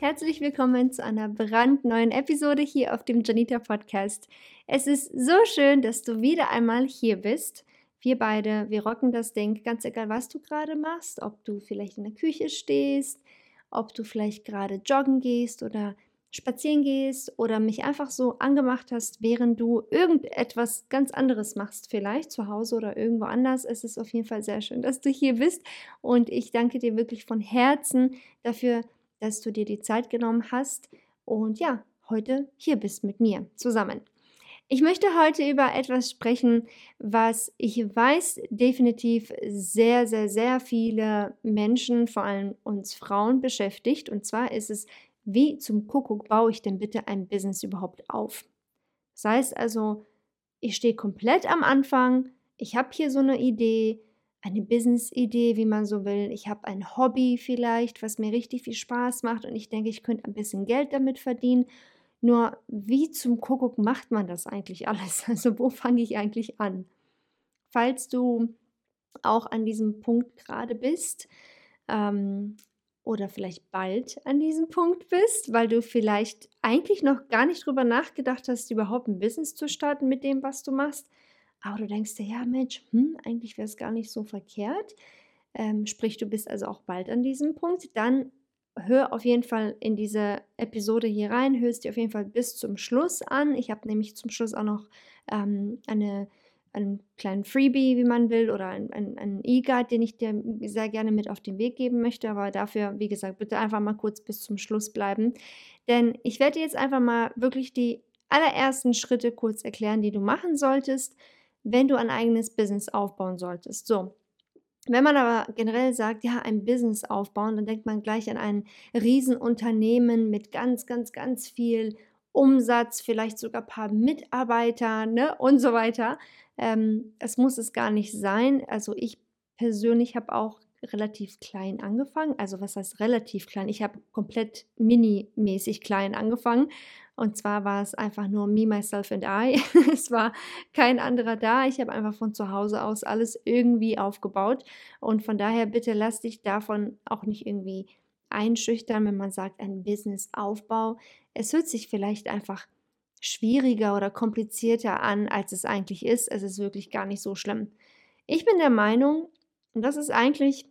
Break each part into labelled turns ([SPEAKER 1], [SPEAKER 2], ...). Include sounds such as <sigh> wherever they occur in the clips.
[SPEAKER 1] Herzlich willkommen zu einer brandneuen Episode hier auf dem Janita Podcast. Es ist so schön, dass du wieder einmal hier bist. Wir beide, wir rocken das Ding, ganz egal, was du gerade machst, ob du vielleicht in der Küche stehst, ob du vielleicht gerade joggen gehst oder spazieren gehst oder mich einfach so angemacht hast, während du irgendetwas ganz anderes machst, vielleicht zu Hause oder irgendwo anders. Es ist auf jeden Fall sehr schön, dass du hier bist und ich danke dir wirklich von Herzen dafür, dass du dir die Zeit genommen hast und ja, heute hier bist mit mir zusammen. Ich möchte heute über etwas sprechen, was ich weiß definitiv sehr, sehr, sehr viele Menschen, vor allem uns Frauen, beschäftigt. Und zwar ist es, wie zum Kuckuck baue ich denn bitte ein Business überhaupt auf? Das heißt also, ich stehe komplett am Anfang, ich habe hier so eine Idee, eine Business-Idee, wie man so will. Ich habe ein Hobby vielleicht, was mir richtig viel Spaß macht und ich denke, ich könnte ein bisschen Geld damit verdienen. Nur wie zum Kuckuck macht man das eigentlich alles? <laughs> Also wo fange ich eigentlich an? Falls du auch an diesem Punkt gerade bist ähm, oder vielleicht bald an diesem Punkt bist, weil du vielleicht eigentlich noch gar nicht drüber nachgedacht hast, überhaupt ein Business zu starten mit dem, was du machst, aber du denkst dir, ja Mensch, hm, eigentlich wäre es gar nicht so verkehrt. Ähm, sprich, du bist also auch bald an diesem Punkt. Dann hör auf jeden Fall in diese Episode hier rein, hörst dir auf jeden Fall bis zum Schluss an. Ich habe nämlich zum Schluss auch noch ähm, eine, einen kleinen Freebie, wie man will, oder einen ein E-Guide, den ich dir sehr gerne mit auf den Weg geben möchte. Aber dafür, wie gesagt, bitte einfach mal kurz bis zum Schluss bleiben. Denn ich werde dir jetzt einfach mal wirklich die allerersten Schritte kurz erklären, die du machen solltest, wenn du ein eigenes Business aufbauen solltest. So. Wenn man aber generell sagt, ja, ein Business aufbauen, dann denkt man gleich an ein Riesenunternehmen mit ganz, ganz, ganz viel Umsatz, vielleicht sogar ein paar Mitarbeiter ne, und so weiter. Ähm, es muss es gar nicht sein. Also ich persönlich habe auch relativ klein angefangen. Also was heißt relativ klein? Ich habe komplett mini-mäßig klein angefangen. Und zwar war es einfach nur me, myself and I. <laughs> es war kein anderer da. Ich habe einfach von zu Hause aus alles irgendwie aufgebaut. Und von daher bitte lass dich davon auch nicht irgendwie einschüchtern, wenn man sagt, ein Businessaufbau. Es hört sich vielleicht einfach schwieriger oder komplizierter an, als es eigentlich ist. Es ist wirklich gar nicht so schlimm. Ich bin der Meinung, und das ist eigentlich,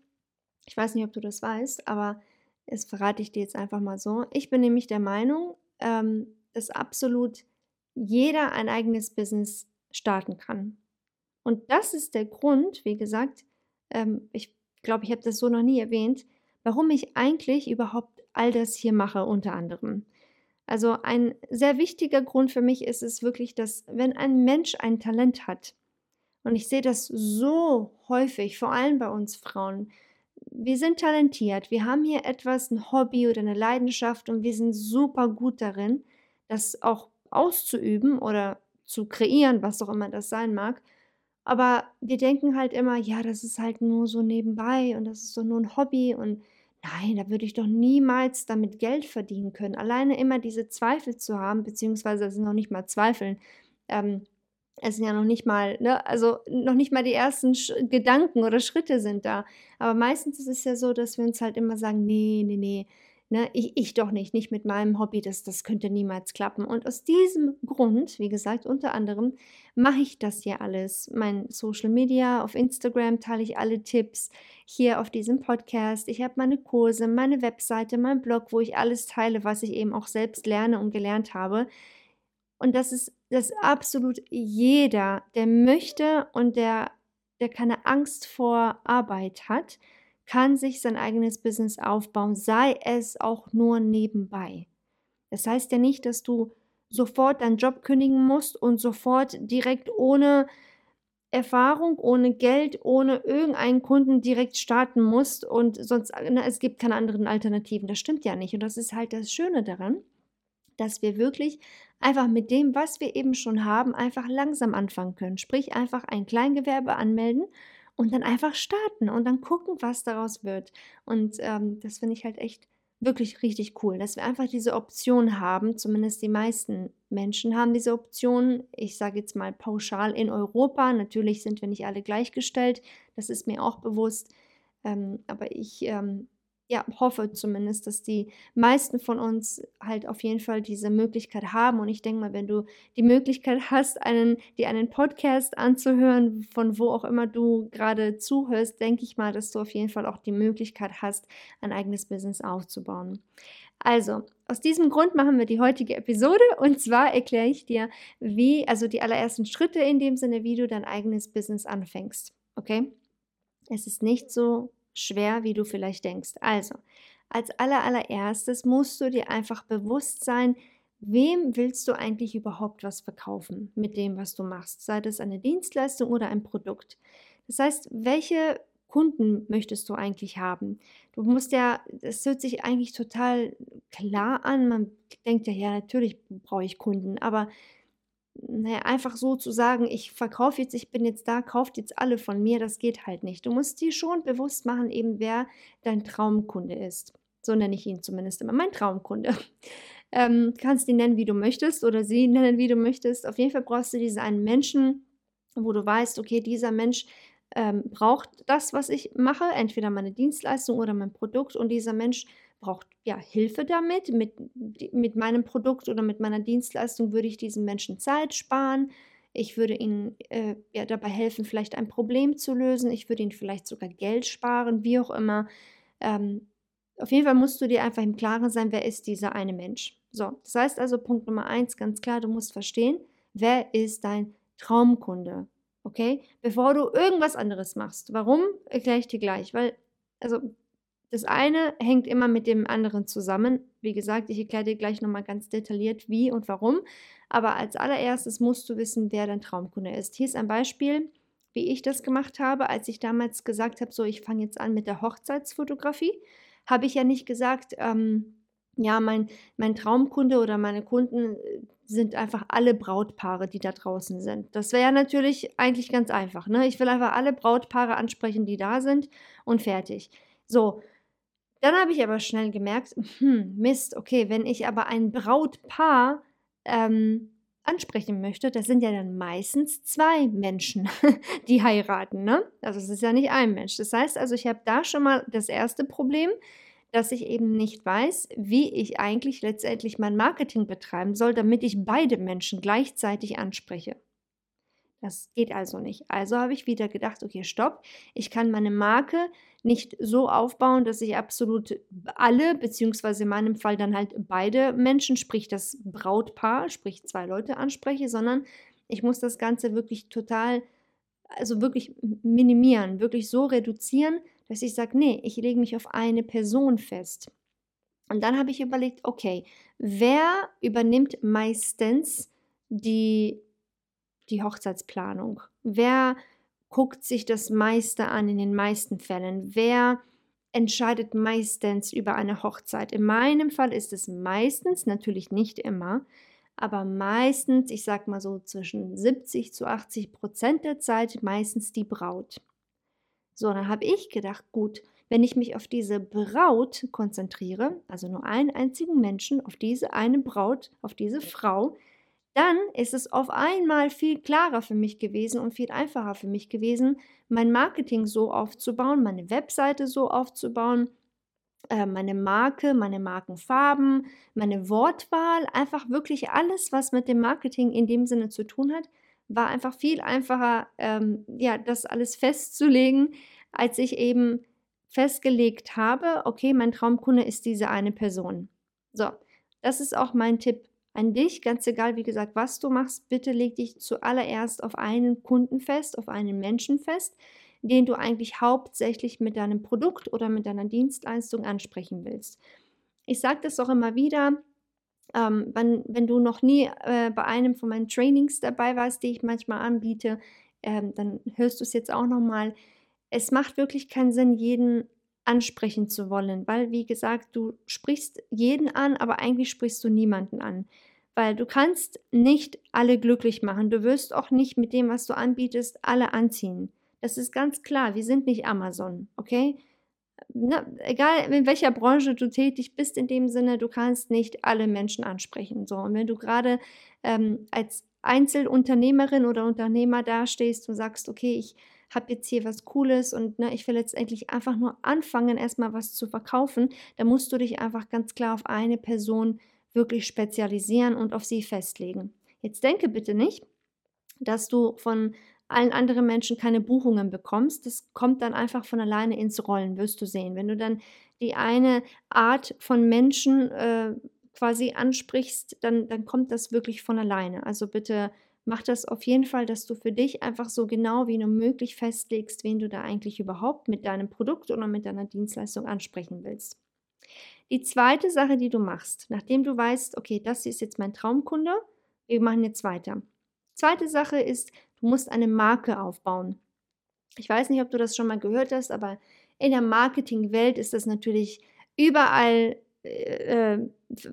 [SPEAKER 1] ich weiß nicht, ob du das weißt, aber das verrate ich dir jetzt einfach mal so. Ich bin nämlich der Meinung, ähm, dass absolut jeder ein eigenes Business starten kann. Und das ist der Grund, wie gesagt, ähm, ich glaube, ich habe das so noch nie erwähnt, warum ich eigentlich überhaupt all das hier mache, unter anderem. Also ein sehr wichtiger Grund für mich ist es wirklich, dass wenn ein Mensch ein Talent hat, und ich sehe das so häufig, vor allem bei uns Frauen. Wir sind talentiert, wir haben hier etwas, ein Hobby oder eine Leidenschaft und wir sind super gut darin, das auch auszuüben oder zu kreieren, was auch immer das sein mag. Aber wir denken halt immer, ja, das ist halt nur so nebenbei und das ist doch nur ein Hobby und nein, da würde ich doch niemals damit Geld verdienen können. Alleine immer diese Zweifel zu haben, beziehungsweise das sind noch nicht mal Zweifeln, ähm, es sind ja noch nicht mal, ne, also noch nicht mal die ersten Sch Gedanken oder Schritte sind da. Aber meistens ist es ja so, dass wir uns halt immer sagen, nee, nee, nee, ne, ich, ich doch nicht, nicht mit meinem Hobby, das, das könnte niemals klappen. Und aus diesem Grund, wie gesagt, unter anderem, mache ich das hier alles. Mein Social Media, auf Instagram teile ich alle Tipps. hier auf diesem Podcast. Ich habe meine Kurse, meine Webseite, mein Blog, wo ich alles teile, was ich eben auch selbst lerne und gelernt habe. Und das ist, dass absolut jeder, der möchte und der, der keine Angst vor Arbeit hat, kann sich sein eigenes Business aufbauen, sei es auch nur nebenbei. Das heißt ja nicht, dass du sofort deinen Job kündigen musst und sofort direkt ohne Erfahrung, ohne Geld, ohne irgendeinen Kunden direkt starten musst und sonst, na, es gibt keine anderen Alternativen. Das stimmt ja nicht. Und das ist halt das Schöne daran, dass wir wirklich einfach mit dem, was wir eben schon haben, einfach langsam anfangen können. Sprich, einfach ein Kleingewerbe anmelden und dann einfach starten und dann gucken, was daraus wird. Und ähm, das finde ich halt echt wirklich richtig cool, dass wir einfach diese Option haben, zumindest die meisten Menschen haben diese Option. Ich sage jetzt mal pauschal in Europa. Natürlich sind wir nicht alle gleichgestellt, das ist mir auch bewusst. Ähm, aber ich ähm, ja, hoffe zumindest, dass die meisten von uns halt auf jeden Fall diese Möglichkeit haben. Und ich denke mal, wenn du die Möglichkeit hast, einen, dir einen Podcast anzuhören, von wo auch immer du gerade zuhörst, denke ich mal, dass du auf jeden Fall auch die Möglichkeit hast, ein eigenes Business aufzubauen. Also, aus diesem Grund machen wir die heutige Episode und zwar erkläre ich dir, wie, also die allerersten Schritte in dem Sinne, wie du dein eigenes Business anfängst. Okay? Es ist nicht so schwer, wie du vielleicht denkst. Also, als allererstes musst du dir einfach bewusst sein, wem willst du eigentlich überhaupt was verkaufen mit dem, was du machst, sei das eine Dienstleistung oder ein Produkt. Das heißt, welche Kunden möchtest du eigentlich haben? Du musst ja, das hört sich eigentlich total klar an. Man denkt ja, ja, natürlich brauche ich Kunden, aber naja, einfach so zu sagen, ich verkaufe jetzt, ich bin jetzt da, kauft jetzt alle von mir, das geht halt nicht. Du musst dir schon bewusst machen, eben wer dein Traumkunde ist. So nenne ich ihn zumindest immer, mein Traumkunde. <laughs> Ähm, kannst ihn nennen, wie du möchtest oder sie nennen, wie du möchtest. Auf jeden Fall brauchst du diesen einen Menschen, wo du weißt, okay, dieser Mensch ähm, braucht das, was ich mache, entweder meine Dienstleistung oder mein Produkt und dieser Mensch braucht ja Hilfe damit. Mit, mit meinem Produkt oder mit meiner Dienstleistung würde ich diesen Menschen Zeit sparen. Ich würde ihnen äh, ja, dabei helfen, vielleicht ein Problem zu lösen. Ich würde ihnen vielleicht sogar Geld sparen, wie auch immer. Ähm, auf jeden Fall musst du dir einfach im Klaren sein, wer ist dieser eine Mensch. So, das heißt also Punkt Nummer eins, ganz klar, du musst verstehen, wer ist dein Traumkunde. Okay? Bevor du irgendwas anderes machst. Warum? Erkläre ich dir gleich. Weil, also das eine hängt immer mit dem anderen zusammen. Wie gesagt, ich erkläre dir gleich nochmal ganz detailliert, wie und warum. Aber als allererstes musst du wissen, wer dein Traumkunde ist. Hier ist ein Beispiel, wie ich das gemacht habe, als ich damals gesagt habe, so ich fange jetzt an mit der Hochzeitsfotografie. Habe ich ja nicht gesagt, ähm, ja, mein, mein Traumkunde oder meine Kunden äh, sind einfach alle Brautpaare, die da draußen sind. Das wäre ja natürlich eigentlich ganz einfach. Ne? Ich will einfach alle Brautpaare ansprechen, die da sind und fertig. So, dann habe ich aber schnell gemerkt, hm, Mist, okay, wenn ich aber ein Brautpaar ähm, ansprechen möchte, das sind ja dann meistens zwei Menschen, <laughs> die heiraten, ne? Also es ist ja nicht ein Mensch. Das heißt also, ich habe da schon mal das erste Problem, dass ich eben nicht weiß, wie ich eigentlich letztendlich mein Marketing betreiben soll, damit ich beide Menschen gleichzeitig anspreche. Das geht also nicht. Also habe ich wieder gedacht, okay, stopp, ich kann meine Marke nicht so aufbauen, dass ich absolut alle, beziehungsweise in meinem Fall dann halt beide Menschen, sprich das Brautpaar, sprich zwei Leute anspreche, sondern ich muss das Ganze wirklich total, also wirklich minimieren, wirklich so reduzieren, dass ich sage, nee, ich lege mich auf eine Person fest. Und dann habe ich überlegt, okay, wer übernimmt meistens die, die Hochzeitsplanung? Wer guckt sich das meiste an in den meisten Fällen? Wer entscheidet meistens über eine Hochzeit? In meinem Fall ist es meistens, natürlich nicht immer, aber meistens, ich sag mal so zwischen 70 zu 80 Prozent der Zeit meistens die Braut. So, dann habe ich gedacht, gut, wenn ich mich auf diese Braut konzentriere, also nur einen einzigen Menschen, auf diese eine Braut, auf diese Frau, dann ist es auf einmal viel klarer für mich gewesen und viel einfacher für mich gewesen, mein Marketing so aufzubauen, meine Webseite so aufzubauen, äh, meine Marke, meine Markenfarben, meine Wortwahl, einfach wirklich alles, was mit dem Marketing in dem Sinne zu tun hat, war einfach viel einfacher, ähm, ja, das alles festzulegen, als ich eben festgelegt habe, okay, mein Traumkunde ist diese eine Person. So, das ist auch mein Tipp an dich, ganz egal, wie gesagt, was du machst, bitte leg dich zuallererst auf einen Kunden fest, auf einen Menschen fest, den du eigentlich hauptsächlich mit deinem Produkt oder mit deiner Dienstleistung ansprechen willst. Ich sage das auch immer wieder, ähm, wenn, wenn, du noch nie äh, bei einem von meinen Trainings dabei warst, die ich manchmal anbiete, ähm, dann hörst du es jetzt auch nochmal. Es macht wirklich keinen Sinn, jeden ansprechen zu wollen, weil, wie gesagt, du sprichst jeden an, aber eigentlich sprichst du niemanden an. Weil du kannst nicht alle glücklich machen. Du wirst auch nicht mit dem, was du anbietest, alle anziehen. Das ist ganz klar. Wir sind nicht Amazon, okay? Na, egal in welcher Branche du tätig bist, in dem Sinne, du kannst nicht alle Menschen ansprechen. So, und wenn du gerade ähm, als Einzelunternehmerin oder Unternehmer dastehst und sagst, okay, ich habe jetzt hier was Cooles und ne, ich will jetzt endlich einfach nur anfangen, erstmal was zu verkaufen, dann musst du dich einfach ganz klar auf eine Person wirklich spezialisieren und auf sie festlegen. Jetzt denke bitte nicht, dass du von allen anderen Menschen keine Buchungen bekommst. Das kommt dann einfach von alleine ins Rollen, wirst du sehen. Wenn du dann die eine Art von Menschen äh, quasi ansprichst, dann, dann kommt das wirklich von alleine. Also bitte mach das auf jeden Fall, dass du für dich einfach so genau wie nur möglich festlegst, wen du da eigentlich überhaupt mit deinem Produkt oder mit deiner Dienstleistung ansprechen willst. Die zweite Sache, die du machst, nachdem du weißt, okay, das ist jetzt mein Traumkunde, wir machen jetzt weiter. Zweite Sache ist, du musst eine Marke aufbauen. Ich weiß nicht, ob du das schon mal gehört hast, aber in der Marketingwelt ist das natürlich überall äh,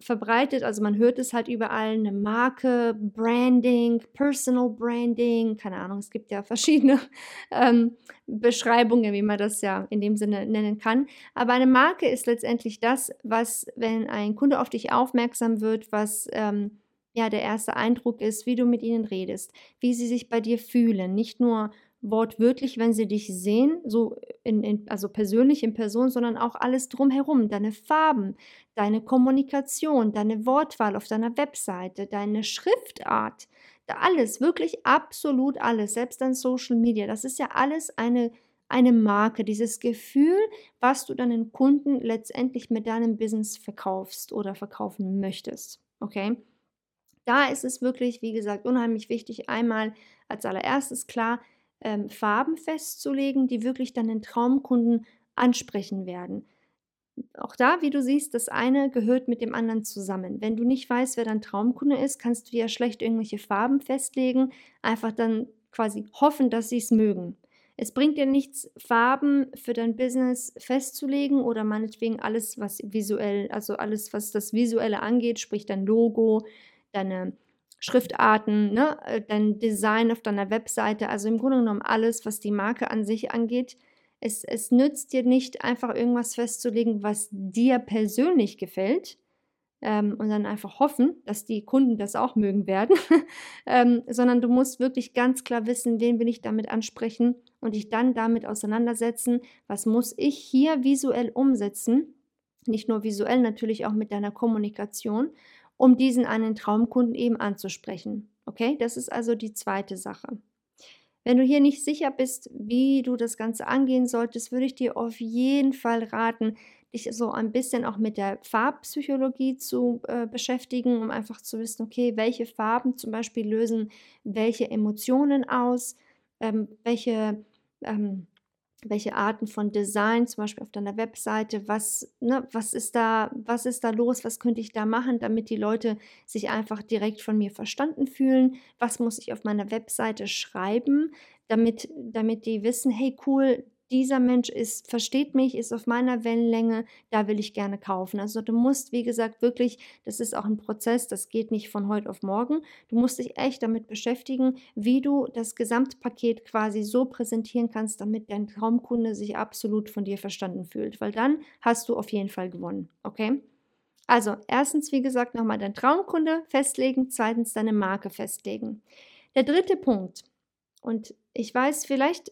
[SPEAKER 1] verbreitet, also man hört es halt überall, eine Marke, Branding, Personal Branding, keine Ahnung, es gibt ja verschiedene <laughs> ähm, Beschreibungen, wie man das ja in dem Sinne nennen kann. Aber eine Marke ist letztendlich das, was, wenn ein Kunde auf dich aufmerksam wird, was ähm, ja der erste Eindruck ist, wie du mit ihnen redest, wie sie sich bei dir fühlen, nicht nur wortwörtlich, wenn sie dich sehen, so in, in, also persönlich in Person, sondern auch alles drumherum, deine Farben, deine Kommunikation, deine Wortwahl auf deiner Webseite, deine Schriftart, alles, wirklich absolut alles, selbst dein Social Media, das ist ja alles eine, eine Marke, dieses Gefühl, was du deinen Kunden letztendlich mit deinem Business verkaufst oder verkaufen möchtest. Okay? Da ist es wirklich, wie gesagt, unheimlich wichtig, einmal als allererstes klar, ähm, Farben festzulegen, die wirklich dann den Traumkunden ansprechen werden. Auch da, wie du siehst, das eine gehört mit dem anderen zusammen. Wenn du nicht weißt, wer dein Traumkunde ist, kannst du ja schlecht irgendwelche Farben festlegen, einfach dann quasi hoffen, dass sie es mögen. Es bringt dir nichts, Farben für dein Business festzulegen oder meinetwegen alles, was visuell, also alles, was das Visuelle angeht, sprich dein Logo, deine Schriftarten, ne, äh, dein Design auf deiner Webseite, also im Grunde genommen alles, was die Marke an sich angeht. Es, es nützt dir nicht einfach irgendwas festzulegen, was dir persönlich gefällt ähm, und dann einfach hoffen, dass die Kunden das auch mögen werden, <laughs> ähm, sondern du musst wirklich ganz klar wissen, wen will ich damit ansprechen und dich dann damit auseinandersetzen, was muss ich hier visuell umsetzen, nicht nur visuell, natürlich auch mit deiner Kommunikation um diesen einen Traumkunden eben anzusprechen. Okay, das ist also die zweite Sache. Wenn du hier nicht sicher bist, wie du das Ganze angehen solltest, würde ich dir auf jeden Fall raten, dich so ein bisschen auch mit der Farbpsychologie zu äh, beschäftigen, um einfach zu wissen, okay, welche Farben zum Beispiel lösen welche Emotionen aus, ähm, welche ähm, welche Arten von Design, zum Beispiel auf deiner Webseite, was, ne, was, ist da, was ist da los, was könnte ich da machen, damit die Leute sich einfach direkt von mir verstanden fühlen, was muss ich auf meiner Webseite schreiben, damit, damit die wissen, hey cool, dieser Mensch ist, versteht mich, ist auf meiner Wellenlänge, da will ich gerne kaufen. Also du musst, wie gesagt, wirklich, das ist auch ein Prozess, das geht nicht von heute auf morgen. Du musst dich echt damit beschäftigen, wie du das Gesamtpaket quasi so präsentieren kannst, damit dein Traumkunde sich absolut von dir verstanden fühlt. Weil dann hast du auf jeden Fall gewonnen. Okay? Also, erstens, wie gesagt, nochmal dein Traumkunde festlegen, zweitens deine Marke festlegen. Der dritte Punkt, und ich weiß, vielleicht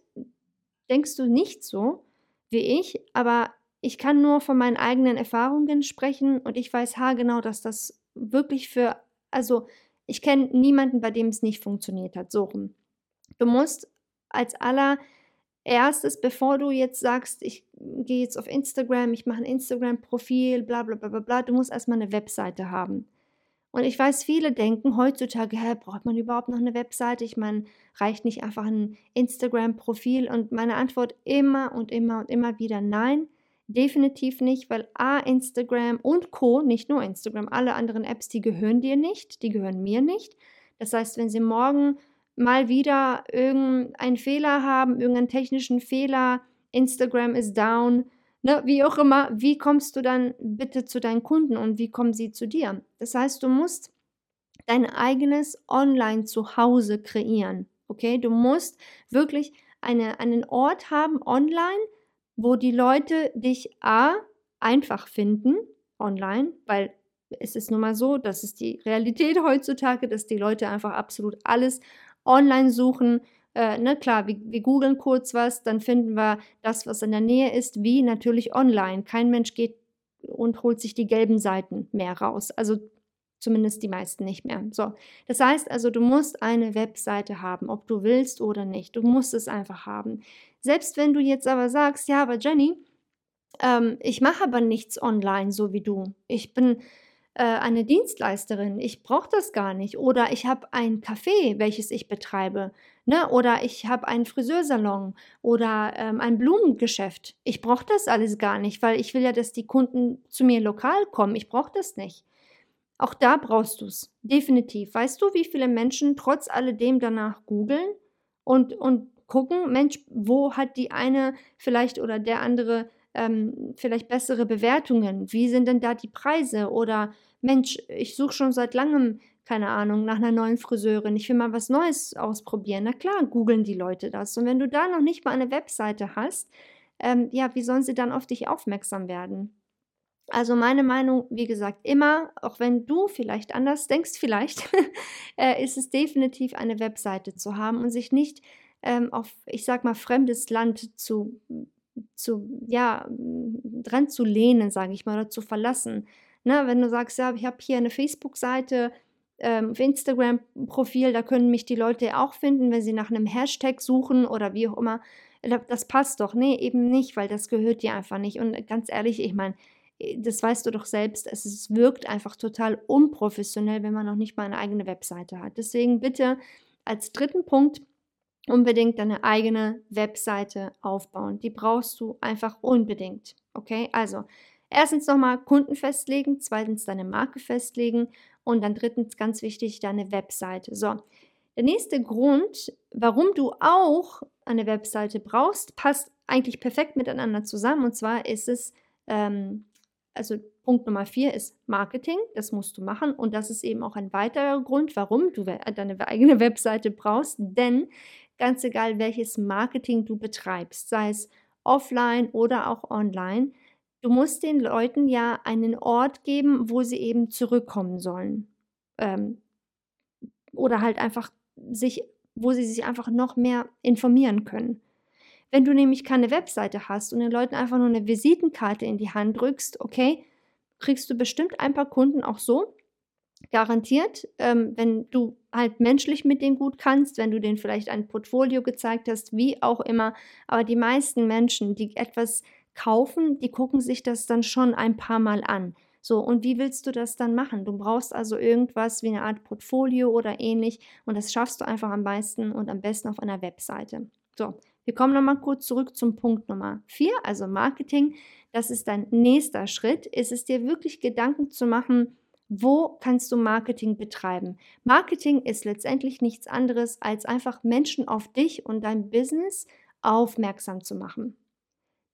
[SPEAKER 1] denkst du nicht so wie ich, aber ich kann nur von meinen eigenen Erfahrungen sprechen und ich weiß haargenau, dass das wirklich für, also ich kenne niemanden, bei dem es nicht funktioniert hat. So rum. Du musst als aller erstes, bevor du jetzt sagst, ich gehe jetzt auf Instagram, ich mache ein Instagram-Profil, bla bla bla bla, du musst erstmal eine Webseite haben. Und ich weiß, viele denken heutzutage, hä, braucht man überhaupt noch eine Webseite? Ich meine, reicht nicht einfach ein Instagram-Profil? Und meine Antwort immer und immer und immer wieder nein, definitiv nicht, weil A, Instagram und Co, nicht nur Instagram, alle anderen Apps, die gehören dir nicht, die gehören mir nicht. Das heißt, wenn sie morgen mal wieder irgendeinen Fehler haben, irgendeinen technischen Fehler, Instagram ist down, ne, wie auch immer, wie kommst du dann bitte zu deinen Kunden und wie kommen sie zu dir? Das heißt, du musst dein eigenes Online-Zuhause kreieren. Okay, du musst wirklich eine, einen Ort haben online, wo die Leute dich A einfach finden online, weil es ist nun mal so, das ist die Realität heutzutage, dass die Leute einfach absolut alles online suchen. Äh, ne, klar, wir, wir googeln kurz was, dann finden wir das, was in der Nähe ist, wie natürlich online. Kein Mensch geht und holt sich die gelben Seiten mehr raus. Also zumindest die meisten nicht mehr. So, das heißt also, du musst eine Webseite haben, ob du willst oder nicht. Du musst es einfach haben. Selbst wenn du jetzt aber sagst, ja, aber Jenny, ähm, ich mache aber nichts online, so wie du. Ich bin äh, eine Dienstleisterin, ich brauche das gar nicht. Oder ich habe ein Café, welches ich betreibe. Ne? Oder ich habe einen Friseursalon oder ähm, ein Blumengeschäft. Ich brauche das alles gar nicht, weil ich will ja, dass die Kunden zu mir lokal kommen. Ich brauche das nicht. Auch da brauchst du es. Definitiv. Weißt du, wie viele Menschen trotz alledem danach googeln und, und gucken, Mensch, wo hat die eine vielleicht oder der andere ähm, vielleicht bessere Bewertungen? Wie sind denn da die Preise? Oder Mensch, ich suche schon seit langem, keine Ahnung, nach einer neuen Friseurin. Ich will mal was Neues ausprobieren. Na klar, googeln die Leute das. Und wenn du da noch nicht mal eine Webseite hast, ähm, ja, wie sollen sie dann auf dich aufmerksam werden? Also meine Meinung, wie gesagt, immer, auch wenn du vielleicht anders denkst, vielleicht, <laughs> äh, ist es definitiv eine Webseite zu haben und sich nicht ähm, auf, ich sag mal, fremdes Land zu zu, ja, dran zu lehnen, sage ich mal, oder zu verlassen. Ne, wenn du sagst, ja, ich habe hier eine Facebook-Seite, ähm, Instagram-Profil, da können mich die Leute auch finden, wenn sie nach einem Hashtag suchen oder wie auch immer. Das passt doch. Nee, eben nicht, weil das gehört dir einfach nicht. Und ganz ehrlich, ich meine, äh, das weißt du doch selbst, es wirkt einfach total unprofessionell, wenn man noch nicht mal eine eigene Webseite hat. Deswegen bitte als dritten Punkt, unbedingt deine eigene Webseite aufbauen. Die brauchst du einfach unbedingt. Okay, also erstens nochmal Kunden festlegen, zweitens deine Marke festlegen und dann drittens ganz wichtig deine Webseite. So, der nächste Grund, warum du auch eine Webseite brauchst, passt eigentlich perfekt miteinander zusammen. Und zwar ist es, ähm, also Punkt Nummer vier ist Marketing, das musst du machen. Und das ist eben auch ein weiterer Grund, warum du deine eigene Webseite brauchst, denn ganz egal welches Marketing du betreibst, sei es offline oder auch online, du musst den Leuten ja einen Ort geben, wo sie eben zurückkommen sollen. Ähm, oder halt einfach sich, wo sie sich einfach noch mehr informieren können. Wenn du nämlich keine Webseite hast und den Leuten einfach nur eine Visitenkarte in die Hand drückst, okay, kriegst du bestimmt ein paar Kunden auch so, garantiert, ähm, wenn du halt menschlich mit denen gut kannst, wenn du denen vielleicht ein Portfolio gezeigt hast, wie auch immer. Aber die meisten Menschen, die etwas kaufen, die gucken sich das dann schon ein paar Mal an. So, und wie willst du das dann machen? Du brauchst also irgendwas wie eine Art Portfolio oder ähnlich und das schaffst du einfach am meisten und am besten auf einer Webseite. So, wir kommen nochmal kurz zurück zum Punkt Nummer 4, also Marketing. Das ist dein nächster Schritt. Ist es dir wirklich Gedanken zu machen, wo kannst du Marketing betreiben? Marketing ist letztendlich nichts anderes, als einfach Menschen auf dich und dein Business aufmerksam zu machen.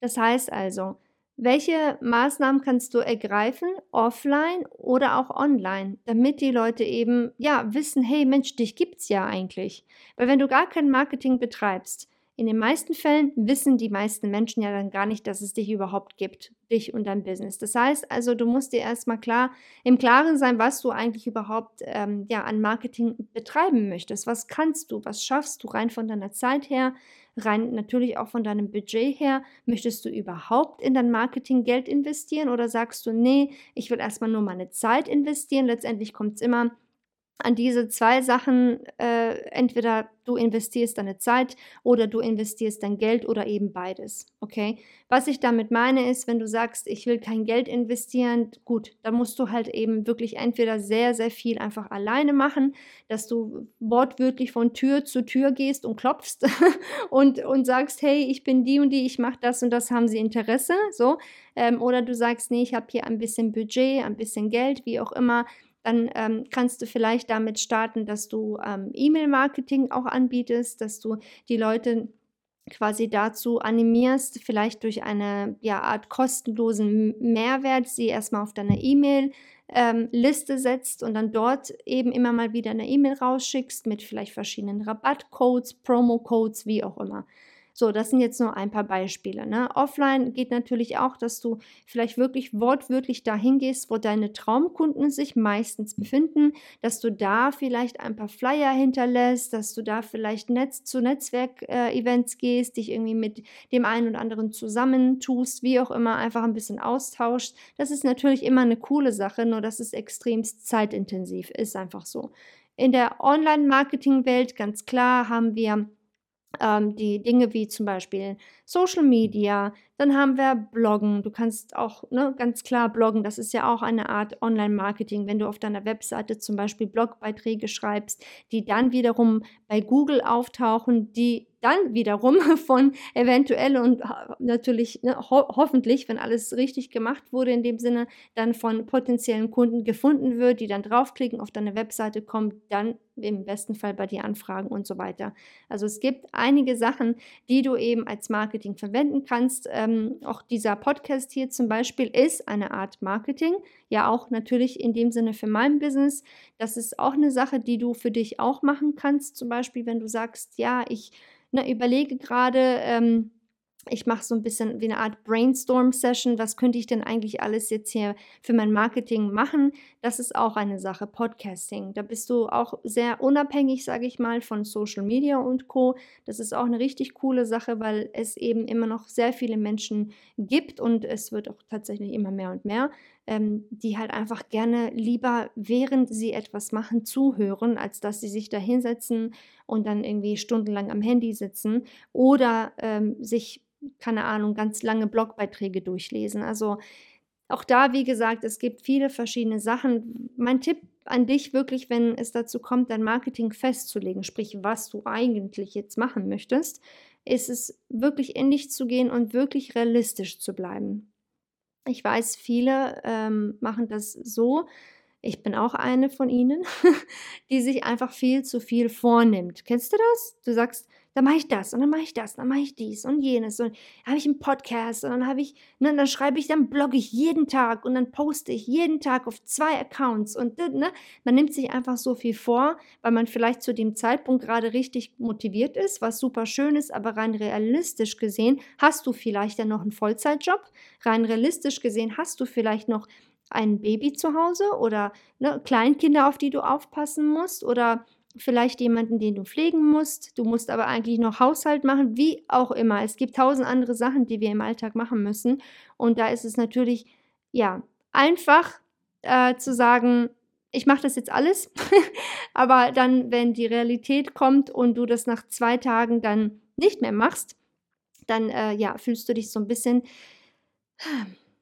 [SPEAKER 1] Das heißt also, welche Maßnahmen kannst du ergreifen, offline oder auch online, damit die Leute eben ja wissen, hey Mensch, dich gibt's ja eigentlich. Weil wenn du gar kein Marketing betreibst, in den meisten Fällen wissen die meisten Menschen ja dann gar nicht, dass es dich überhaupt gibt, dich und dein Business. Das heißt also, du musst dir erstmal klar im Klaren sein, was du eigentlich überhaupt ähm, ja, an Marketing betreiben möchtest. Was kannst du, was schaffst du rein von deiner Zeit her, rein natürlich auch von deinem Budget her. Möchtest du überhaupt in dein Marketing Geld investieren oder sagst du, nee, ich will erstmal nur meine Zeit investieren? Letztendlich kommt es immer an diese zwei Sachen, äh, entweder du investierst deine Zeit oder du investierst dein Geld oder eben beides. Okay? Was ich damit meine ist, wenn du sagst, ich will kein Geld investieren, gut, dann musst du halt eben wirklich entweder sehr, sehr viel einfach alleine machen, dass du wortwörtlich von Tür zu Tür gehst und klopfst <laughs> und, und sagst, hey, ich bin die und die, ich mache das und das, haben sie Interesse, so. Ähm, oder du sagst, nee, ich habe hier ein bisschen Budget, ein bisschen Geld, wie auch immer dann ähm, kannst du vielleicht damit starten, dass du ähm, E-Mail-Marketing auch anbietest, dass du die Leute quasi dazu animierst, vielleicht durch eine ja, Art kostenlosen Mehrwert sie erstmal auf deine E-Mail ähm, Liste setzt und dann dort eben immer mal wieder eine E-Mail rausschickst mit vielleicht verschiedenen Rabattcodes, Promo-Codes, wie auch immer. So, das sind jetzt nur ein paar Beispiele. Ne? Offline geht natürlich auch, dass du vielleicht wirklich wortwörtlich dahin gehst, wo deine Traumkunden sich meistens befinden, dass du da vielleicht ein paar Flyer hinterlässt, dass du da vielleicht Netz zu Netzwerk-Events äh, gehst, dich irgendwie mit dem einen oder anderen zusammentust, wie auch immer, einfach ein bisschen austauscht. Das ist natürlich immer eine coole Sache, nur dass es extremst zeitintensiv ist, einfach so. In der Online-Marketing-Welt ganz klar haben wir ähm, die Dinge wie zum Beispiel Social Media, dann haben wir Bloggen. Du kannst auch ne, ganz klar bloggen. Das ist ja auch eine Art Online-Marketing, wenn du auf deiner Webseite zum Beispiel Blogbeiträge schreibst, die dann wiederum bei Google auftauchen, die dann wiederum <laughs> von eventuell und natürlich ne, ho hoffentlich, wenn alles richtig gemacht wurde, in dem Sinne, dann von potenziellen Kunden gefunden wird, die dann draufklicken, auf deine Webseite kommen, dann im besten Fall bei dir anfragen und so weiter. Also es gibt einige Sachen, die du eben als Marketing verwenden kannst. Ähm, auch dieser Podcast hier zum Beispiel ist eine Art Marketing, ja auch natürlich in dem Sinne für mein Business. Das ist auch eine Sache, die du für dich auch machen kannst. Zum Beispiel, wenn du sagst, ja, ich ne, überlege gerade, ähm, ich mache so ein bisschen wie eine Art Brainstorm-Session. Was könnte ich denn eigentlich alles jetzt hier für mein Marketing machen? Das ist auch eine Sache, Podcasting. Da bist du auch sehr unabhängig, sage ich mal, von Social Media und Co. Das ist auch eine richtig coole Sache, weil es eben immer noch sehr viele Menschen gibt und es wird auch tatsächlich immer mehr und mehr, ähm, die halt einfach gerne lieber, während sie etwas machen, zuhören, als dass sie sich da hinsetzen und dann irgendwie stundenlang am Handy sitzen oder ähm, sich keine Ahnung, ganz lange Blogbeiträge durchlesen. Also auch da, wie gesagt, es gibt viele verschiedene Sachen. Mein Tipp an dich wirklich, wenn es dazu kommt, dein Marketing festzulegen, sprich, was du eigentlich jetzt machen möchtest, ist es wirklich in dich zu gehen und wirklich realistisch zu bleiben. Ich weiß, viele ähm, machen das so. Ich bin auch eine von ihnen, <laughs> die sich einfach viel zu viel vornimmt. Kennst du das? Du sagst, dann mache ich das und dann mache ich das, dann mache ich dies und jenes und habe ich einen Podcast und dann habe ich, ne, dann schreibe ich, dann blogge ich jeden Tag und dann poste ich jeden Tag auf zwei Accounts und ne, man nimmt sich einfach so viel vor, weil man vielleicht zu dem Zeitpunkt gerade richtig motiviert ist, was super schön ist, aber rein realistisch gesehen hast du vielleicht dann noch einen Vollzeitjob, rein realistisch gesehen hast du vielleicht noch ein Baby zu Hause oder ne, Kleinkinder, auf die du aufpassen musst oder vielleicht jemanden, den du pflegen musst. Du musst aber eigentlich noch Haushalt machen, wie auch immer. Es gibt tausend andere Sachen, die wir im Alltag machen müssen. Und da ist es natürlich, ja, einfach äh, zu sagen, ich mache das jetzt alles. <laughs> aber dann, wenn die Realität kommt und du das nach zwei Tagen dann nicht mehr machst, dann äh, ja, fühlst du dich so ein bisschen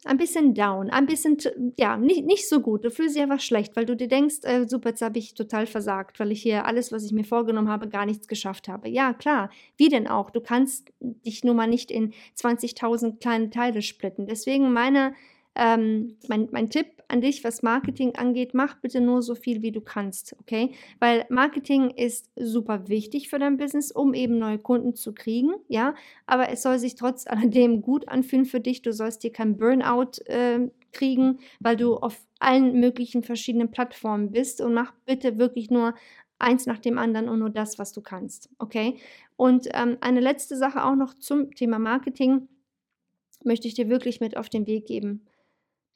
[SPEAKER 1] ein bisschen down, ein bisschen, ja, nicht, nicht so gut. Du fühlst dich einfach schlecht, weil du dir denkst, äh, super, jetzt habe ich total versagt, weil ich hier alles, was ich mir vorgenommen habe, gar nichts geschafft habe. Ja, klar, wie denn auch? Du kannst dich nun mal nicht in 20.000 kleine Teile splitten. Deswegen meine ähm, mein, mein Tipp an dich, was Marketing angeht, mach bitte nur so viel, wie du kannst, okay? Weil Marketing ist super wichtig für dein Business, um eben neue Kunden zu kriegen, ja? Aber es soll sich trotz <laughs> alledem gut anfühlen für dich. Du sollst dir kein Burnout äh, kriegen, weil du auf allen möglichen verschiedenen Plattformen bist und mach bitte wirklich nur eins nach dem anderen und nur das, was du kannst, okay? Und ähm, eine letzte Sache auch noch zum Thema Marketing möchte ich dir wirklich mit auf den Weg geben.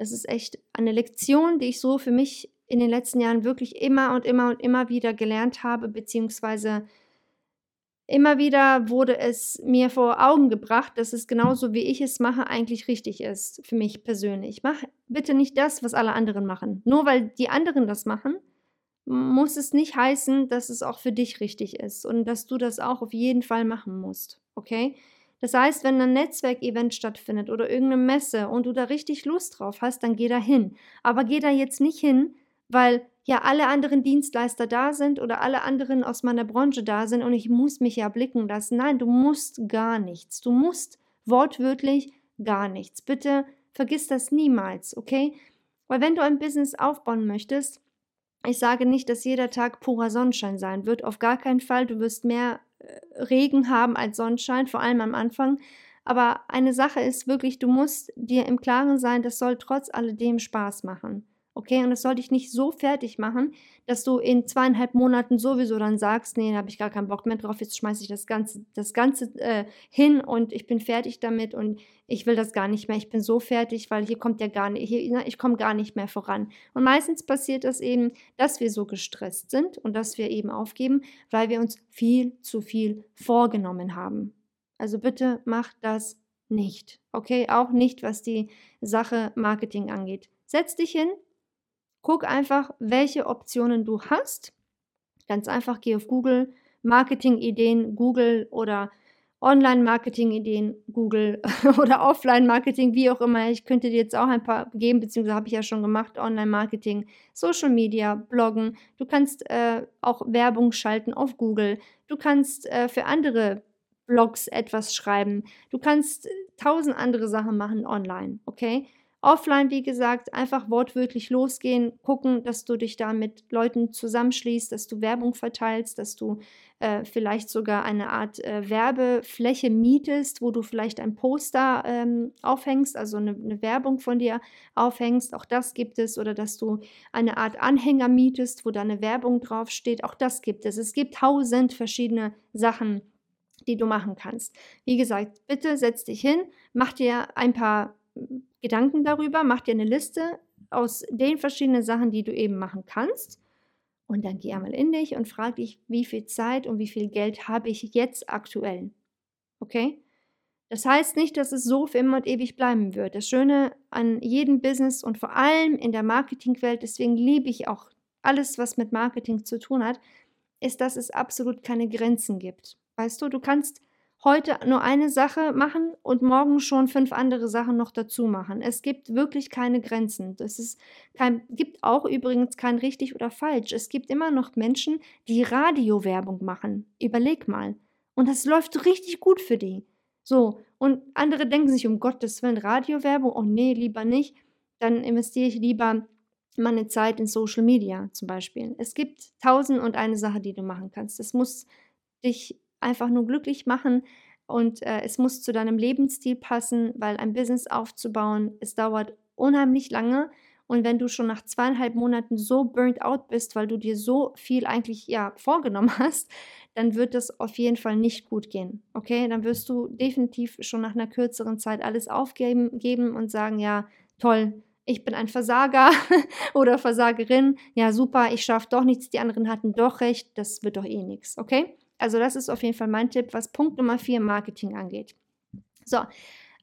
[SPEAKER 1] Das ist echt eine Lektion, die ich so für mich in den letzten Jahren wirklich immer und immer und immer wieder gelernt habe, beziehungsweise immer wieder wurde es mir vor Augen gebracht, dass es genauso wie ich es mache eigentlich richtig ist für mich persönlich. Mach bitte nicht das, was alle anderen machen. Nur weil die anderen das machen, muss es nicht heißen, dass es auch für dich richtig ist und dass du das auch auf jeden Fall machen musst. Okay? Das heißt, wenn ein Netzwerkevent stattfindet oder irgendeine Messe und du da richtig Lust drauf hast, dann geh da hin. Aber geh da jetzt nicht hin, weil ja alle anderen Dienstleister da sind oder alle anderen aus meiner Branche da sind und ich muss mich ja blicken lassen. Nein, du musst gar nichts. Du musst wortwörtlich gar nichts. Bitte vergiss das niemals, okay? Weil wenn du ein Business aufbauen möchtest, ich sage nicht, dass jeder Tag purer Sonnenschein sein wird, auf gar keinen Fall. Du wirst mehr Regen haben als Sonnenschein, vor allem am Anfang. Aber eine Sache ist wirklich, du musst dir im Klaren sein, das soll trotz alledem Spaß machen. Okay, und das soll dich nicht so fertig machen, dass du in zweieinhalb Monaten sowieso dann sagst, nee, da habe ich gar keinen Bock mehr drauf, jetzt schmeiße ich das Ganze, das Ganze äh, hin und ich bin fertig damit und ich will das gar nicht mehr, ich bin so fertig, weil hier kommt ja gar nicht, hier, ich komme gar nicht mehr voran. Und meistens passiert das eben, dass wir so gestresst sind und dass wir eben aufgeben, weil wir uns viel zu viel vorgenommen haben. Also bitte mach das nicht. Okay, auch nicht, was die Sache Marketing angeht. Setz dich hin, Guck einfach, welche Optionen du hast. Ganz einfach, geh auf Google, Marketing-Ideen, Google oder Online-Marketing-Ideen, Google <laughs> oder Offline-Marketing, wie auch immer. Ich könnte dir jetzt auch ein paar geben, beziehungsweise habe ich ja schon gemacht, Online-Marketing, Social Media, Bloggen. Du kannst äh, auch Werbung schalten auf Google. Du kannst äh, für andere Blogs etwas schreiben. Du kannst äh, tausend andere Sachen machen online, okay? Offline, wie gesagt, einfach wortwörtlich losgehen, gucken, dass du dich da mit Leuten zusammenschließt, dass du Werbung verteilst, dass du äh, vielleicht sogar eine Art äh, Werbefläche mietest, wo du vielleicht ein Poster ähm, aufhängst, also eine, eine, Werbung von dir aufhängst. Auch das gibt es. Oder dass du eine Art Anhänger mietest, wo da eine Werbung draufsteht. Auch das gibt es. Es gibt tausend verschiedene Sachen, die du machen kannst. Wie gesagt, bitte setz dich hin, mach dir ein paar Gedanken darüber, mach dir eine Liste aus den verschiedenen Sachen, die du eben machen kannst. Und dann geh einmal in dich und frag dich, wie viel Zeit und wie viel Geld habe ich jetzt aktuell. Okay? Das heißt nicht, dass es so für immer und ewig bleiben wird. Das Schöne an jedem Business und vor allem in der Marketingwelt, deswegen liebe ich auch alles, was mit Marketing zu tun hat, ist, dass es absolut keine Grenzen gibt. Weißt du, du kannst heute nur eine Sache machen und morgen schon fünf andere Sachen noch dazu machen. Es gibt wirklich keine Grenzen. Es gibt auch übrigens kein richtig oder falsch. Es gibt immer noch Menschen, die Radiowerbung machen. Überleg mal. Und das läuft richtig gut für die. So, und andere denken sich, um Gottes Willen, Radiowerbung, oh nee, lieber nicht. Dann investiere ich lieber meine Zeit in Social Media zum Beispiel. Es gibt tausend und eine Sache, die du machen kannst. Es muss dich einfach nur glücklich machen und äh, es muss zu deinem Lebensstil passen, weil ein Business aufzubauen, es dauert unheimlich lange. Und wenn du schon nach zweieinhalb Monaten so burnt out bist, weil du dir so viel eigentlich ja vorgenommen hast, dann wird das auf jeden Fall nicht gut gehen. Okay, dann wirst du definitiv schon nach einer kürzeren Zeit alles aufgeben geben und sagen, ja, toll, ich bin ein Versager <laughs> oder Versagerin. Ja, super, ich schaffe doch nichts, die anderen hatten doch recht, das wird doch eh nichts. Okay? Also das ist auf jeden Fall mein Tipp, was Punkt Nummer 4 Marketing angeht. So,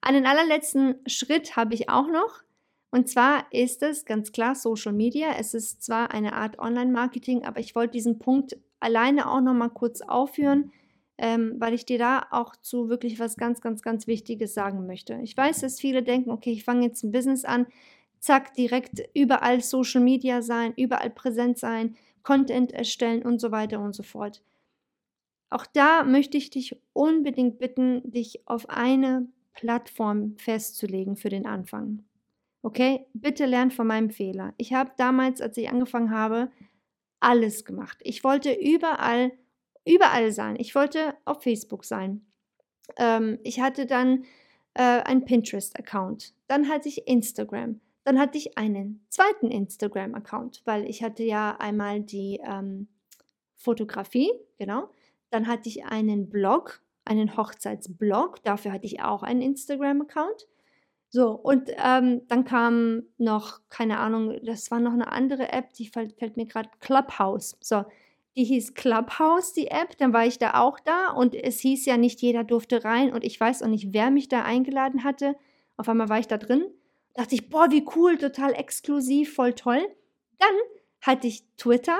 [SPEAKER 1] einen allerletzten Schritt habe ich auch noch. Und zwar ist es ganz klar Social Media. Es ist zwar eine Art Online-Marketing, aber ich wollte diesen Punkt alleine auch noch mal kurz aufführen, ähm, weil ich dir da auch zu wirklich was ganz, ganz, ganz Wichtiges sagen möchte. Ich weiß, dass viele denken, okay, ich fange jetzt ein Business an, zack, direkt überall Social Media sein, überall präsent sein, Content erstellen und so weiter und so fort. Auch da möchte ich dich unbedingt bitten, dich auf eine Plattform festzulegen für den Anfang. Okay, bitte lern von meinem Fehler. Ich habe damals, als ich angefangen habe, alles gemacht. Ich wollte überall, überall sein. Ich wollte auf Facebook sein. Ähm, ich hatte dann äh, einen Pinterest-Account. Dann hatte ich Instagram. Dann hatte ich einen zweiten Instagram-Account, weil ich hatte ja einmal die ähm, Fotografie, genau. Dann hatte ich einen Blog, einen Hochzeitsblog. Dafür hatte ich auch einen Instagram-Account. So, und ähm, dann kam noch, keine Ahnung, das war noch eine andere App, die fällt, fällt mir gerade Clubhouse. So, die hieß Clubhouse, die App. Dann war ich da auch da und es hieß ja nicht, jeder durfte rein und ich weiß auch nicht, wer mich da eingeladen hatte. Auf einmal war ich da drin. Dachte ich, boah, wie cool, total exklusiv, voll toll. Dann hatte ich Twitter,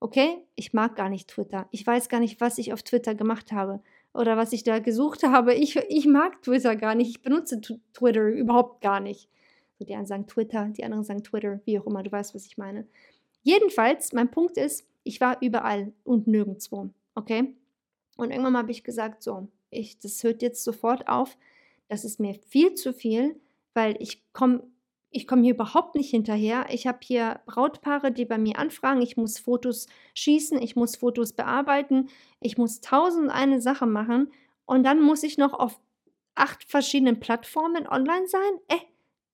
[SPEAKER 1] Okay, ich mag gar nicht Twitter. Ich weiß gar nicht, was ich auf Twitter gemacht habe oder was ich da gesucht habe. Ich, ich mag Twitter gar nicht. Ich benutze Twitter überhaupt gar nicht. So, die einen sagen Twitter, die anderen sagen Twitter, wie auch immer, du weißt, was ich meine. Jedenfalls, mein Punkt ist, ich war überall und nirgendwo. Okay? Und irgendwann habe ich gesagt, so, ich, das hört jetzt sofort auf. Das ist mir viel zu viel, weil ich komme ich komme hier überhaupt nicht hinterher. Ich habe hier Brautpaare, die bei mir anfragen. Ich muss Fotos schießen, ich muss Fotos bearbeiten, ich muss tausend eine Sache machen und dann muss ich noch auf acht verschiedenen Plattformen online sein. Äh,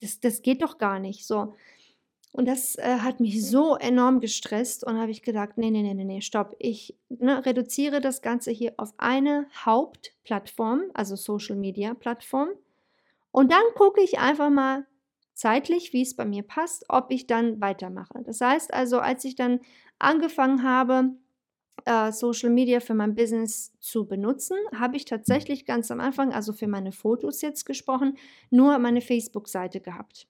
[SPEAKER 1] das, das geht doch gar nicht. So. Und das äh, hat mich so enorm gestresst und habe ich gedacht, nee, nee, nee, nee, nee, stopp. Ich ne, reduziere das Ganze hier auf eine Hauptplattform, also Social Media Plattform. Und dann gucke ich einfach mal, zeitlich, wie es bei mir passt, ob ich dann weitermache. Das heißt also, als ich dann angefangen habe, äh, Social Media für mein Business zu benutzen, habe ich tatsächlich ganz am Anfang, also für meine Fotos jetzt gesprochen, nur meine Facebook-Seite gehabt.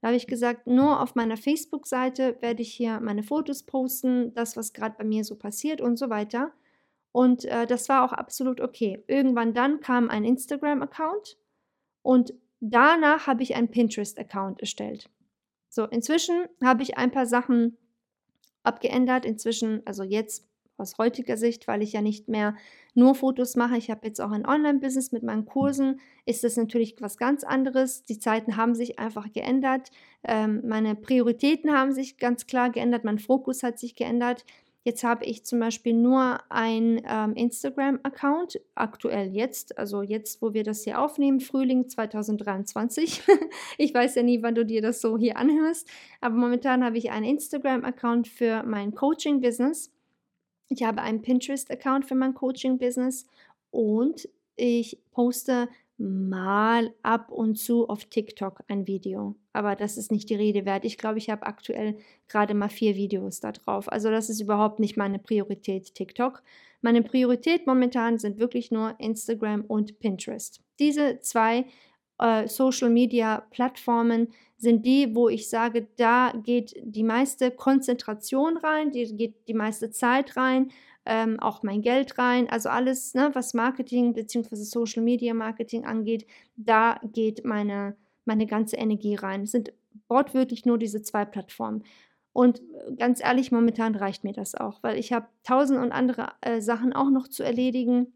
[SPEAKER 1] Da habe ich gesagt, nur auf meiner Facebook-Seite werde ich hier meine Fotos posten, das, was gerade bei mir so passiert und so weiter. Und äh, das war auch absolut okay. Irgendwann dann kam ein Instagram-Account und Danach habe ich einen Pinterest-Account erstellt. So, inzwischen habe ich ein paar Sachen abgeändert. Inzwischen, also jetzt aus heutiger Sicht, weil ich ja nicht mehr nur Fotos mache. Ich habe jetzt auch ein Online-Business mit meinen Kursen. Ist das natürlich was ganz anderes. Die Zeiten haben sich einfach geändert. Ähm, meine Prioritäten haben sich ganz klar geändert. Mein Fokus hat sich geändert. Jetzt habe ich zum Beispiel nur ein ähm, Instagram-Account, aktuell jetzt, also jetzt, wo wir das hier aufnehmen, Frühling 2023. <laughs> ich weiß ja nie, wann du dir das so hier anhörst, aber momentan habe ich einen Instagram-Account für mein Coaching-Business. Ich habe einen Pinterest-Account für mein Coaching-Business und ich poste mal ab und zu auf TikTok ein Video. Aber das ist nicht die Rede wert. Ich glaube, ich habe aktuell gerade mal vier Videos da drauf. Also das ist überhaupt nicht meine Priorität, TikTok. Meine Priorität momentan sind wirklich nur Instagram und Pinterest. Diese zwei äh, Social-Media-Plattformen sind die, wo ich sage, da geht die meiste Konzentration rein, die geht die meiste Zeit rein ähm, auch mein Geld rein. Also alles, ne, was Marketing bzw. Social Media Marketing angeht, da geht meine, meine ganze Energie rein. Es sind wortwörtlich nur diese zwei Plattformen. Und äh, ganz ehrlich, momentan reicht mir das auch, weil ich habe tausend und andere äh, Sachen auch noch zu erledigen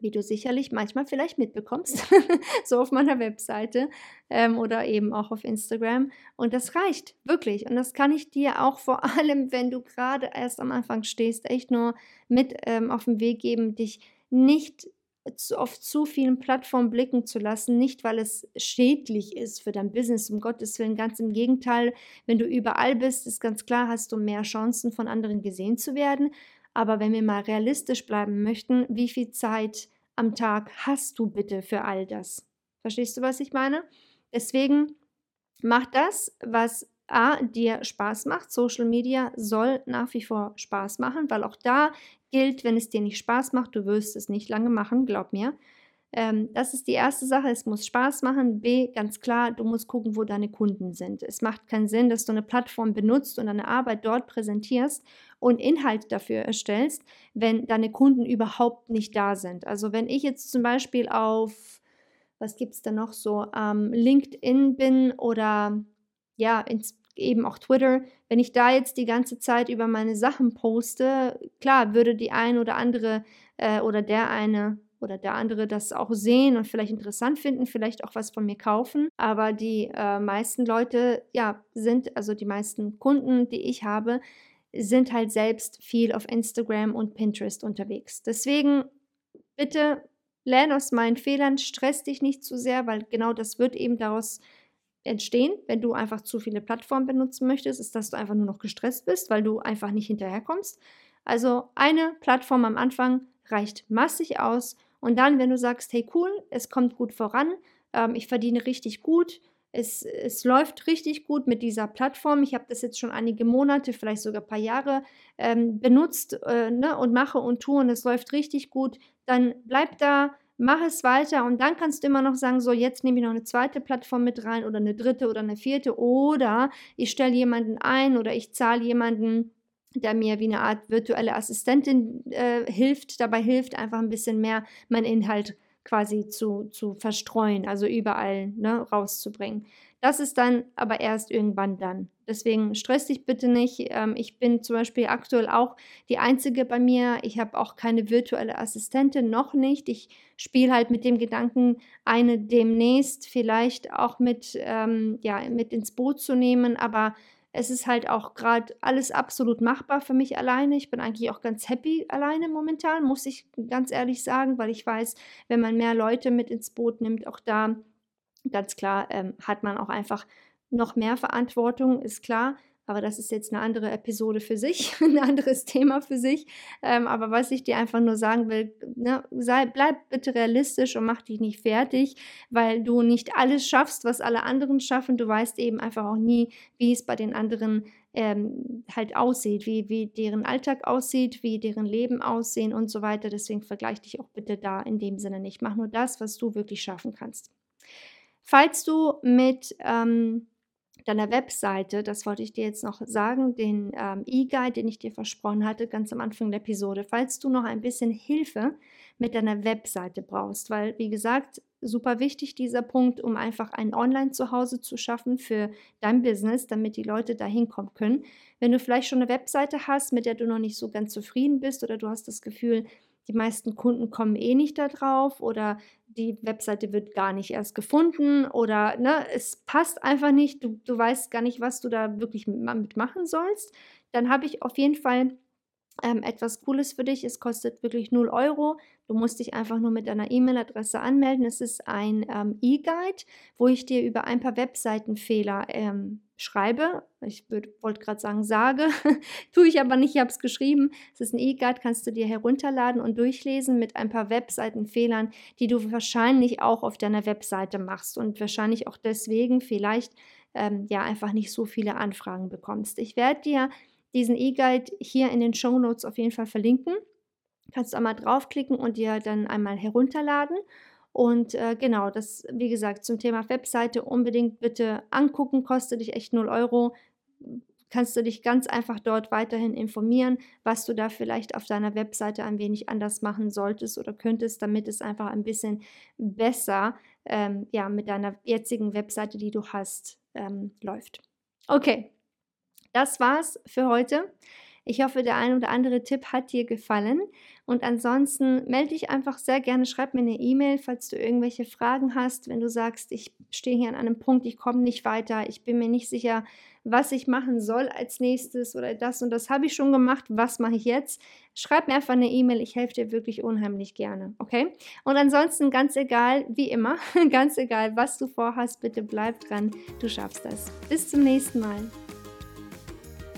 [SPEAKER 1] wie du sicherlich manchmal vielleicht mitbekommst, <laughs> so auf meiner Webseite ähm, oder eben auch auf Instagram. Und das reicht wirklich. Und das kann ich dir auch vor <laughs> allem, wenn du gerade erst am Anfang stehst, echt nur mit ähm, auf den Weg geben, dich nicht auf zu vielen Plattformen blicken zu lassen, nicht weil es schädlich ist für dein Business, um Gottes Willen, ganz im Gegenteil, wenn du überall bist, ist ganz klar, hast du mehr Chancen von anderen gesehen zu werden, aber wenn wir mal realistisch bleiben möchten, wie viel Zeit am Tag hast du bitte für all das? Verstehst du, was ich meine? Deswegen mach das, was A, dir Spaß macht. Social Media soll nach wie vor Spaß machen, weil auch da gilt, wenn es dir nicht Spaß macht, du wirst es nicht lange machen, glaub mir. Ähm, das ist die erste Sache, es muss Spaß machen. B, ganz klar, du musst gucken, wo deine Kunden sind. Es macht keinen Sinn, dass du eine Plattform benutzt und deine Arbeit dort präsentierst und Inhalt dafür erstellst, wenn deine Kunden überhaupt nicht da sind. Also wenn ich jetzt zum Beispiel auf, was gibt es da noch so, ähm, LinkedIn bin oder ja, ins, eben auch Twitter, wenn ich da jetzt die ganze Zeit über meine Sachen poste, klar, würde die ein oder andere äh, oder der eine oder der andere das auch sehen und vielleicht interessant finden, vielleicht auch was von mir kaufen. Aber die äh, meisten Leute, ja, sind, also die meisten Kunden, die ich habe, sind halt selbst viel auf Instagram und Pinterest unterwegs. Deswegen bitte lerne aus meinen Fehlern, stress dich nicht zu sehr, weil genau das wird eben daraus entstehen, wenn du einfach zu viele Plattformen benutzen möchtest, ist, dass du einfach nur noch gestresst bist, weil du einfach nicht hinterherkommst. Also eine Plattform am Anfang reicht massig aus und dann, wenn du sagst, hey cool, es kommt gut voran, ähm, ich verdiene richtig gut, es, es läuft richtig gut mit dieser Plattform. Ich habe das jetzt schon einige Monate, vielleicht sogar ein paar Jahre ähm, benutzt äh, ne, und mache und tue und es läuft richtig gut. Dann bleib da, mach es weiter und dann kannst du immer noch sagen, so jetzt nehme ich noch eine zweite Plattform mit rein oder eine dritte oder eine vierte oder ich stelle jemanden ein oder ich zahle jemanden der mir wie eine Art virtuelle Assistentin äh, hilft, dabei hilft, einfach ein bisschen mehr mein Inhalt quasi zu, zu verstreuen, also überall ne, rauszubringen. Das ist dann aber erst irgendwann dann. Deswegen stress dich bitte nicht. Ähm, ich bin zum Beispiel aktuell auch die Einzige bei mir. Ich habe auch keine virtuelle Assistentin, noch nicht. Ich spiele halt mit dem Gedanken, eine demnächst vielleicht auch mit, ähm, ja, mit ins Boot zu nehmen. Aber es ist halt auch gerade alles absolut machbar für mich alleine. Ich bin eigentlich auch ganz happy alleine momentan, muss ich ganz ehrlich sagen, weil ich weiß, wenn man mehr Leute mit ins Boot nimmt, auch da Ganz klar ähm, hat man auch einfach noch mehr Verantwortung, ist klar. Aber das ist jetzt eine andere Episode für sich, <laughs> ein anderes Thema für sich. Ähm, aber was ich dir einfach nur sagen will, ne, sei, bleib bitte realistisch und mach dich nicht fertig, weil du nicht alles schaffst, was alle anderen schaffen. Du weißt eben einfach auch nie, wie es bei den anderen ähm, halt aussieht, wie, wie deren Alltag aussieht, wie deren Leben aussehen und so weiter. Deswegen vergleich dich auch bitte da in dem Sinne nicht. Mach nur das, was du wirklich schaffen kannst. Falls du mit ähm, deiner Webseite, das wollte ich dir jetzt noch sagen, den ähm, E-Guide, den ich dir versprochen hatte, ganz am Anfang der Episode, falls du noch ein bisschen Hilfe mit deiner Webseite brauchst, weil, wie gesagt, super wichtig dieser Punkt, um einfach ein Online-Zuhause zu schaffen für dein Business, damit die Leute da hinkommen können. Wenn du vielleicht schon eine Webseite hast, mit der du noch nicht so ganz zufrieden bist oder du hast das Gefühl, die meisten Kunden kommen eh nicht da drauf oder die Webseite wird gar nicht erst gefunden oder ne, es passt einfach nicht, du, du weißt gar nicht, was du da wirklich mitmachen sollst, dann habe ich auf jeden Fall ähm, etwas Cooles für dich. Es kostet wirklich 0 Euro. Du musst dich einfach nur mit deiner E-Mail-Adresse anmelden. Es ist ein ähm, E-Guide, wo ich dir über ein paar Webseitenfehler ähm, schreibe. Ich wollte gerade sagen, sage. <laughs> Tue ich aber nicht, ich habe es geschrieben. Es ist ein E-Guide, kannst du dir herunterladen und durchlesen mit ein paar Webseitenfehlern, die du wahrscheinlich auch auf deiner Webseite machst und wahrscheinlich auch deswegen vielleicht ähm, ja einfach nicht so viele Anfragen bekommst. Ich werde dir diesen E-Guide hier in den Show Notes auf jeden Fall verlinken. Kannst du einmal draufklicken und dir dann einmal herunterladen. Und äh, genau, das, wie gesagt, zum Thema Webseite unbedingt bitte angucken, kostet dich echt 0 Euro. Kannst du dich ganz einfach dort weiterhin informieren, was du da vielleicht auf deiner Webseite ein wenig anders machen solltest oder könntest, damit es einfach ein bisschen besser ähm, ja, mit deiner jetzigen Webseite, die du hast, ähm, läuft. Okay, das war's für heute. Ich hoffe, der ein oder andere Tipp hat dir gefallen. Und ansonsten melde dich einfach sehr gerne, schreib mir eine E-Mail, falls du irgendwelche Fragen hast. Wenn du sagst, ich stehe hier an einem Punkt, ich komme nicht weiter, ich bin mir nicht sicher, was ich machen soll als nächstes oder das und das habe ich schon gemacht, was mache ich jetzt? Schreib mir einfach eine E-Mail, ich helfe dir wirklich unheimlich gerne, okay? Und ansonsten ganz egal, wie immer, <laughs> ganz egal, was du vorhast, bitte bleib dran, du schaffst das. Bis zum nächsten Mal.